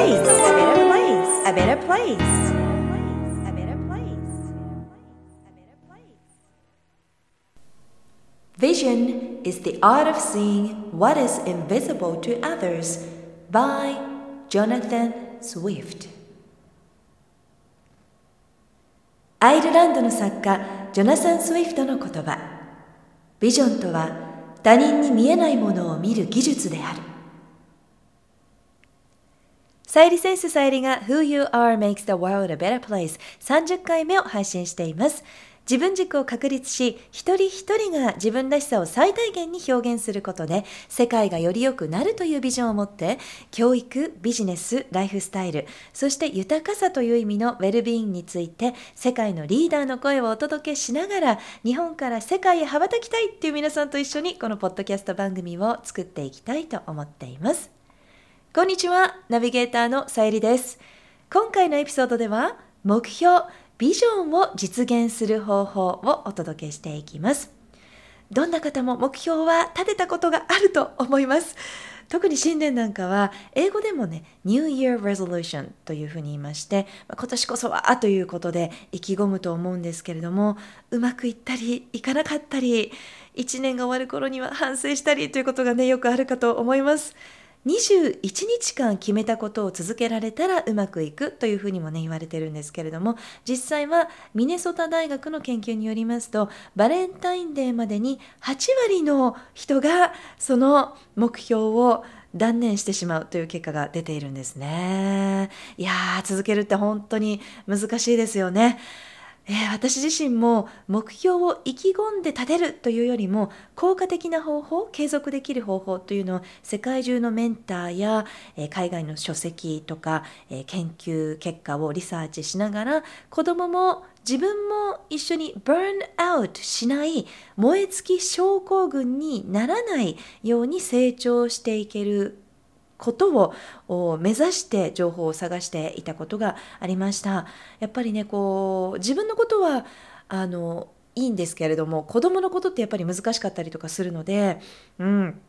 place. A better place. A better place. A better place. A better place. Vision is the art of seeing what is invisible to others by Jonathan Swift アイルランドの作家ジョナサン・スウィフトの言葉ビジョンとは他人に見えないものを見る技術であるさゆりセンスさゆりが Who You Are Makes the World a Better Place 30回目を配信しています自分軸を確立し、一人一人が自分らしさを最大限に表現することで、世界がより良くなるというビジョンを持って、教育、ビジネス、ライフスタイル、そして豊かさという意味のウェルビーンについて、世界のリーダーの声をお届けしながら、日本から世界へ羽ばたきたいっていう皆さんと一緒に、このポッドキャスト番組を作っていきたいと思っています。こんにちは、ナビゲーターのさゆりです。今回のエピソードでは、目標、ビジョンを実現する方法をお届けしていきます。どんな方も目標は立てたことがあると思います。特に新年なんかは、英語でもね、New Year Resolution というふうに言いまして、今年こそはということで意気込むと思うんですけれども、うまくいったり、いかなかったり、1年が終わる頃には反省したりということがね、よくあるかと思います。21日間決めたことを続けられたらうまくいくというふうにもね言われてるんですけれども実際はミネソタ大学の研究によりますとバレンタインデーまでに8割の人がその目標を断念してしまうという結果が出ているんですね。いやー続けるって本当に難しいですよね。えー、私自身も目標を意気込んで立てるというよりも効果的な方法継続できる方法というのを世界中のメンターや、えー、海外の書籍とか、えー、研究結果をリサーチしながら子供も自分も一緒にバーンアウトしない燃え尽き症候群にならないように成長していけることを目指して情報を探していたことがありました。やっぱりねこう自分のことはあのいいんですけれども子供のことってやっぱり難しかったりとかするので、うん、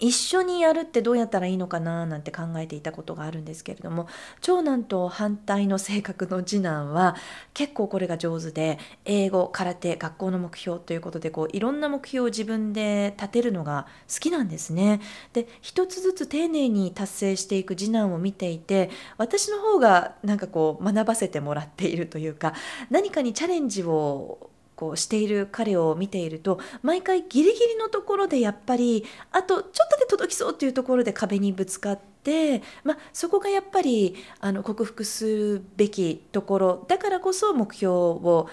一緒にやるってどうやったらいいのかななんて考えていたことがあるんですけれども長男と反対の性格の次男は結構これが上手で英語空手学校の目標ということでこういろんな目標を自分で立てるのが好きなんですね。で一つずつ丁寧に達成していく次男を見ていて私の方がなんかこう学ばせてもらっているというか何かにチャレンジをこうしている彼を見ていると毎回ギリギリのところでやっぱりあとちょっとで届きそうっていうところで壁にぶつかって、まあ、そこがやっぱりあの克服すべきところだからこそ目標を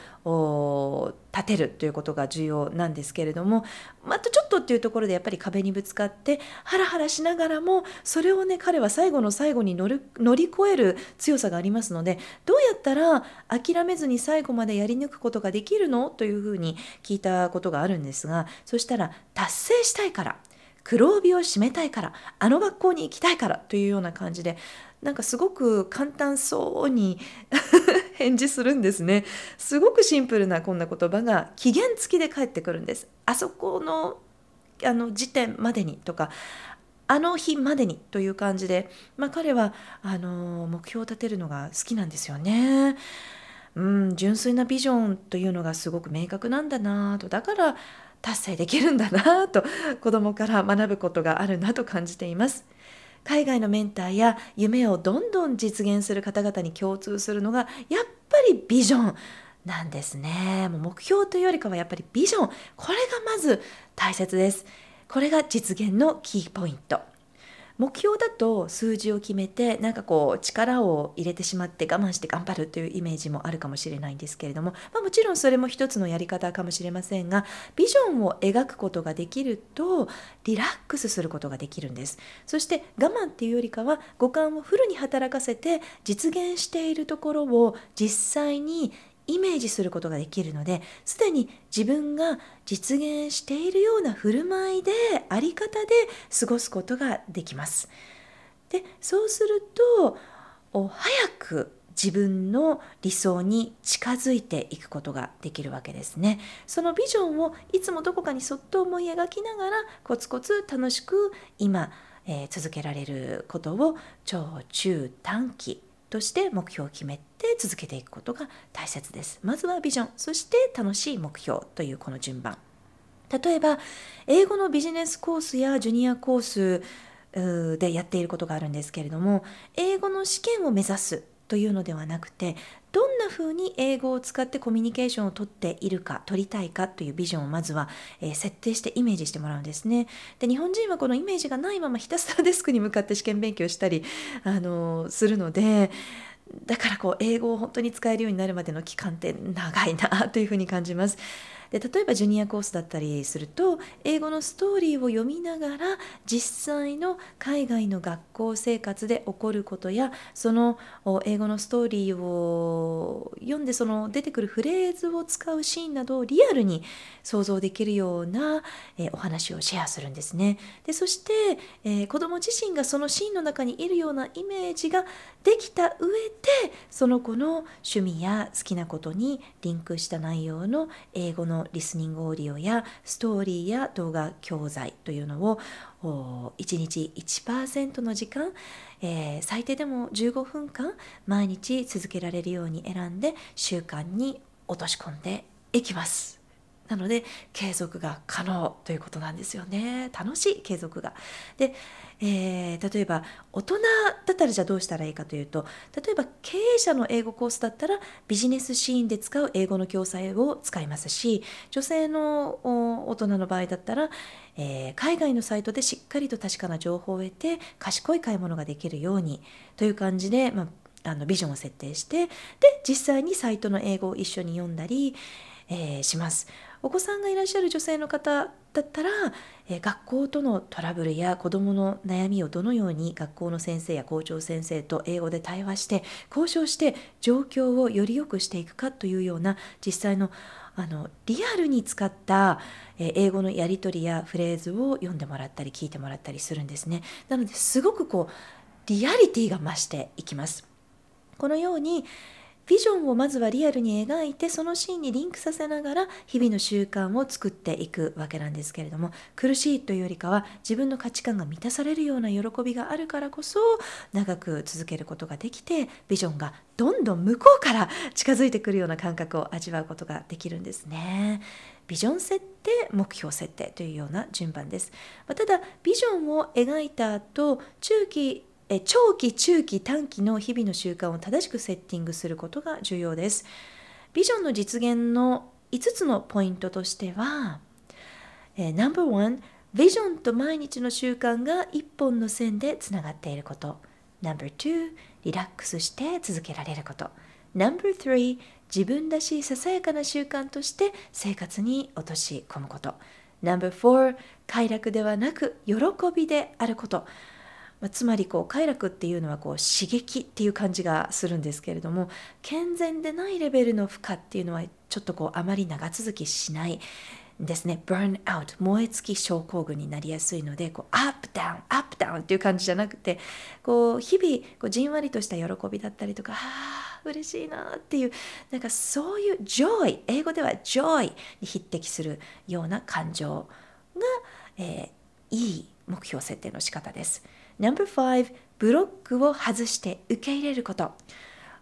立てるということが重要なんですけれどもまたちょっとっていうところでやっぱり壁にぶつかってハラハラしながらもそれをね彼は最後の最後に乗る乗り越える強さがありますのでどうやったら諦めずに最後までやり抜くことができるの？というふうに聞いたことがあるんですがそしたら達成したいから黒帯を締めたいからあの学校に行きたいからというような感じでなんかすごく簡単そうに 返事するんですねすごくシンプルなこんな言葉が期限付きで返ってくるんですあそこのあの時点までにとかあの日までにという感じで、まあ、彼はあの目標を立てるのが好きなんですよね。うん、純粋なビジョンというのがすごく明確なんだなとだから達成できるんだなと子供から学ぶことがあるなと感じています。海外のメンターや夢をどんどん実現する方々に共通するのがやっぱりビジョンなんですね。もう目標というよりかはやっぱりビジョンこれがまず大切です。これが実現のキーポイント。目標だと数字を決めてなんかこう力を入れてしまって我慢して頑張るというイメージもあるかもしれないんですけれども、まあ、もちろんそれも一つのやり方かもしれませんがビジョンを描くことができるとリラックスすることができるんです。そして我慢っていうよりかは五感をフルに働かせて実現しているところを実際にイメージすることができるのですでに自分が実現しているような振る舞いであり方で過ごすことができます。でそうすると早く自分の理想に近づいていくことができるわけですね。そのビジョンをいつもどこかにそっと思い描きながらコツコツ楽しく今えー、続けられることを長中短期として目標を決めて続けていくことが大切です。まずはビジョン。そして楽しい目標というこの順番。例えば英語のビジネスコースやジュニアコースでやっていることがあるんですけれども英語の試験を目指す。というのではなくてどんなふうに英語を使ってコミュニケーションをとっているか取りたいかというビジョンをまずは、えー、設定してイメージしてもらうんですねで日本人はこのイメージがないままひたすらデスクに向かって試験勉強したり、あのー、するのでだからこう英語を本当に使えるようになるまでの期間って長いなというふうに感じます。で例えばジュニアコースだったりすると英語のストーリーを読みながら実際の海外の学校生活で起こることやその英語のストーリーを読んでその出てくるフレーズを使うシーンなどをリアルに想像できるような、えお話をシェアするんですね。でそして、えー、子ども自身がそのシーンの中にいるようなイメージができた上でその子の趣味や好きなことにリンクした内容の英語ののリスニングオーディオやストーリーや動画教材というのを1日1%の時間、えー、最低でも15分間毎日続けられるように選んで習慣に落とし込んでいきます。なので継続が可能ということなんですよね楽しい継続が。で、えー、例えば大人だったらじゃあどうしたらいいかというと例えば経営者の英語コースだったらビジネスシーンで使う英語の教材を使いますし女性の大人の場合だったら、えー、海外のサイトでしっかりと確かな情報を得て賢い買い物ができるようにという感じで、まあ、あのビジョンを設定してで実際にサイトの英語を一緒に読んだり、えー、します。お子さんがいらっしゃる女性の方だったら、え学校とのトラブルや子どもの悩みをどのように学校の先生や校長先生と英語で対話して交渉して状況をより良くしていくかというような実際のあのリアルに使った、え英語のやり取りやフレーズを読んでもらったり聞いてもらったりするんですね。なのですごくこうリアリティが増していきます。このようにビジョンをまずはリアルに描いてそのシーンにリンクさせながら日々の習慣を作っていくわけなんですけれども苦しいというよりかは自分の価値観が満たされるような喜びがあるからこそ長く続けることができてビジョンがどんどん向こうから 近づいてくるような感覚を味わうことができるんですね。ビジョン設定目標設定というような順番です。ただビジョンを描いた後中期え長期中期短期の日々の習慣を正しくセッティングすることが重要です。ビジョンの実現の5つのポイントとしては、えー、No.1 ビジョンと毎日の習慣が1本の線でつながっていること。No.2 リラックスして続けられること。No.3 自分らしいささやかな習慣として生活に落とし込むこと。No.4 快楽ではなく喜びであること。まあ、つまりこう快楽っていうのはこう刺激っていう感じがするんですけれども健全でないレベルの負荷っていうのはちょっとこうあまり長続きしないですね burn out 燃え尽き症候群になりやすいのでこうアップダウンアップダウンっていう感じじゃなくてこう日々こうじんわりとした喜びだったりとかあ嬉しいなっていうなんかそういう joy 英語では joy に匹敵するような感情が、えー、いい目標設定の仕方です。No.5 ブロックを外して受け入れること。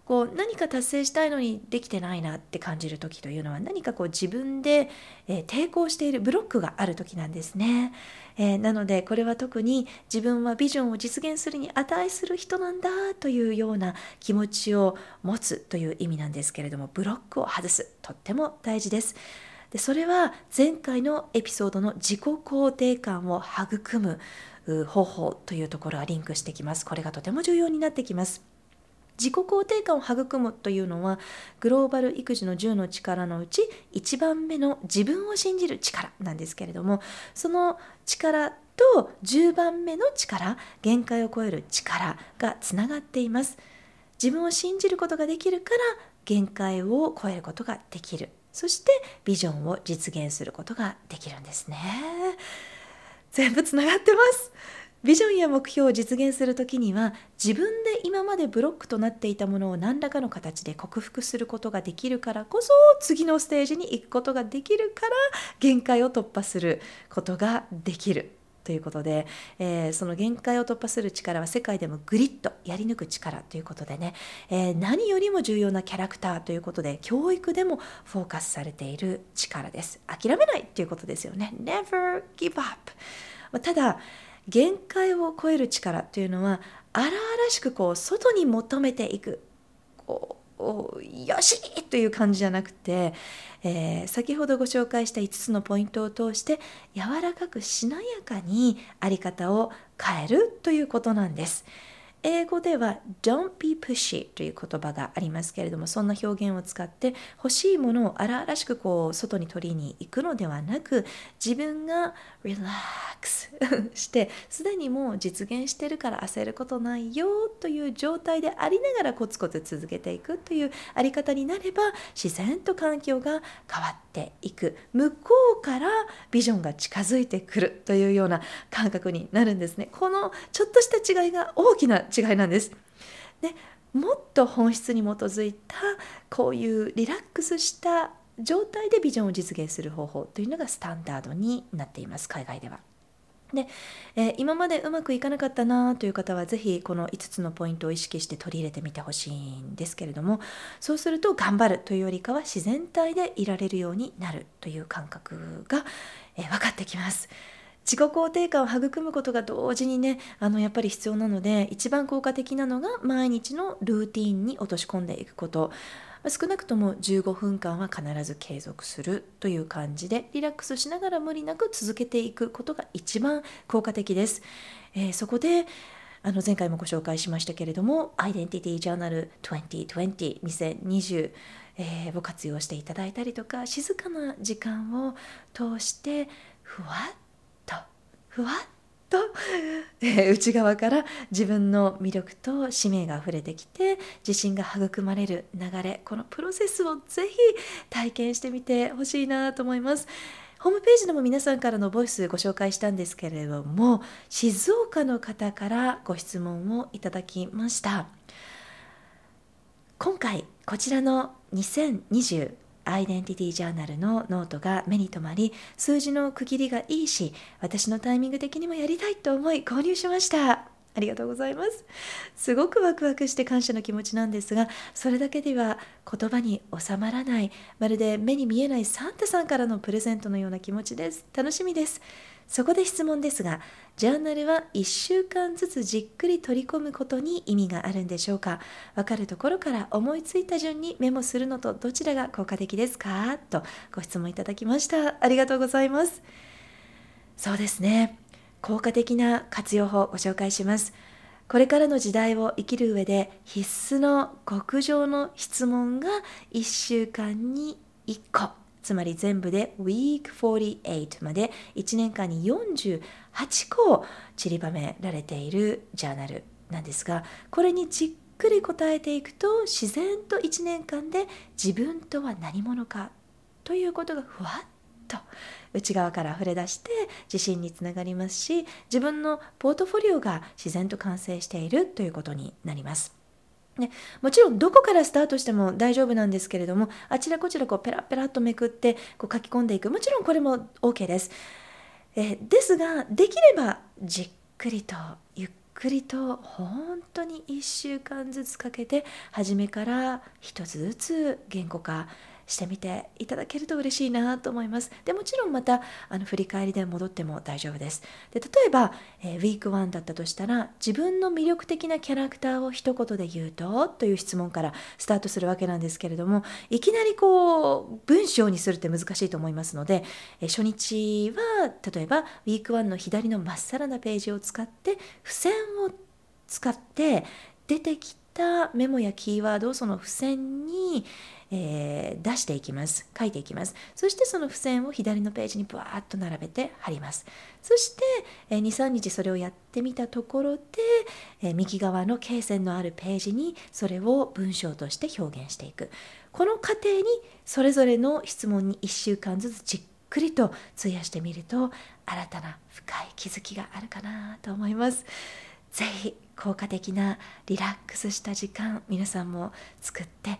こう何か達成したいのにできてないなって感じる時というのは何かこう自分で、えー、抵抗しているブロックがある時なんですね、えー、なのでこれは特に自分はビジョンを実現するに値する人なんだというような気持ちを持つという意味なんですけれどもブロックを外すとっても大事です。でそれは前回のエピソードの自己肯定感を育む方法というところはリンクしてきます。これがとても重要になってきます。自己肯定感を育むというのはグローバル育児の10の力のうち1番目の自分を信じる力なんですけれどもその力と10番目の力限界を超える力がつながっています自分を信じることができるから限界を超えることができるそしてビジョンを実現することができるんですね全部つながってます。ビジョンや目標を実現する時には自分で今までブロックとなっていたものを何らかの形で克服することができるからこそ次のステージに行くことができるから限界を突破することができる。ということで、えー、その限界を突破する力は世界でもグリッとやり抜く力ということでね、えー、何よりも重要なキャラクターということで教育でもフォーカスされている力です。諦めないっていうことですよね。Never give up ただ限界を超える力というのは荒々しくこう外に求めていくこうよしという感じじゃなくて、えー、先ほどご紹介した5つのポイントを通して柔らかくしなやかにあり方を変えるということなんです。英語では don't be pushy という言葉がありますけれどもそんな表現を使って欲しいものを荒々しくこう外に取りに行くのではなく自分が relax してすでにもう実現してるから焦ることないよという状態でありながらコツコツ続けていくというあり方になれば自然と環境が変わっていく。向こうからビジョンが近づいてくるというような感覚になるんですね。このちょっとした違いが大きな違いなんです。でもっと本質に基づいたこういうリラックスした状態でビジョンを実現する方法というのがスタンダードになっています海外では。で、えー、今までうまくいかなかったなという方は是非この5つのポイントを意識して取り入れてみてほしいんですけれどもそうすると頑張るというよりかは自然体でいられるようになるという感覚が、えー、分かってきます。自己肯定感を育むことが同時にねあのやっぱり必要なので一番効果的なのが毎日のルーティンに落とし込んでいくこと少なくとも15分間は必ず継続するという感じでリラックスしながら無理なく続けていくことが一番効果的です。えー、そこであの前回もご紹介しましたけれどもアイデンティティジャーナル2020 2020えー、を活用していただいたりとか静かな時間を通してふわっふわっと、えー、内側から自分の魅力と使命があふれてきて自信が育まれる流れこのプロセスをぜひ体験してみてほしいなと思います。ホームページでも皆さんからのボイスご紹介したんですけれども静岡の方からご質問をいただきました今回こちらの2020アイデンティティジャーナルのノートが目に留まり数字の区切りがいいし私のタイミング的にもやりたいと思い購入しました。ありがとうございますすごくワクワクして感謝の気持ちなんですがそれだけでは言葉に収まらないまるで目に見えないサンタさんからのプレゼントのような気持ちです楽しみですそこで質問ですが、ジャーナルは1週間ずつじっくり取り込むことに意味があるんでしょうか？わかるところから思いついた順にメモするのとどちらが効果的ですか？とご質問いただきました。ありがとうございます。そうですね。効果的な活用法をご紹介します。これからの時代を生きる上で必須の極上の質問が1週間に1個つまり全部で Week 48まで1年間に48個散りばめられているジャーナルなんですがこれにじっくり答えていくと自然と1年間で自分とは何者かということがふわっと内側から溢れ出して自信につながりますし自分のポートフォリオが自然と完成しているということになります。ね、もちろんどこからスタートしても大丈夫なんですけれどもあちらこちらこうペラペラっとめくってこう書き込んでいくもちろんこれも OK です。えですができればじっくりとゆっくりと本当に1週間ずつかけて初めから一つずつ言語化してみていただけると嬉しいなと思います。でもちろんまたあの振り返りで戻っても大丈夫です。で例えば、えー、ウィーク1だったとしたら自分の魅力的なキャラクターを一言で言うとという質問からスタートするわけなんですけれどもいきなりこう文章にするって難しいと思いますので、えー、初日は例えばウィーク1の左のまっさらなページを使って付箋を使って出てきたメモやキーワードをその付箋に、えー、出していきます。書いていきます。そしてその付箋を左のページにブワーッと並べて貼ります。そして、えー、23日それをやってみたところで、えー、右側の罫線のあるページにそれを文章として表現していく。この過程にそれぞれの質問に1週間ずつじっくりと費やしてみると新たな深い気づきがあるかなと思います。ぜひ効果的なリラックスした時間皆さんも作って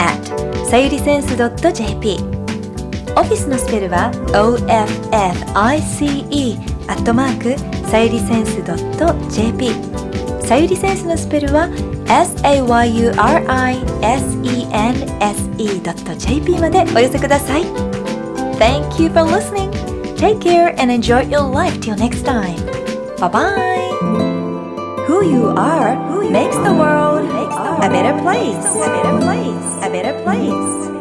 at さゆりセンス .jp オフィスのスペルは OFFICE アットマークさゆりセンス .jp さゆりセンスのスペルは sayurisense.jp までお寄せください Thank you for listening Take care and enjoy your life till next time Bye bye Who you are makes the world a better place. A better place. A better place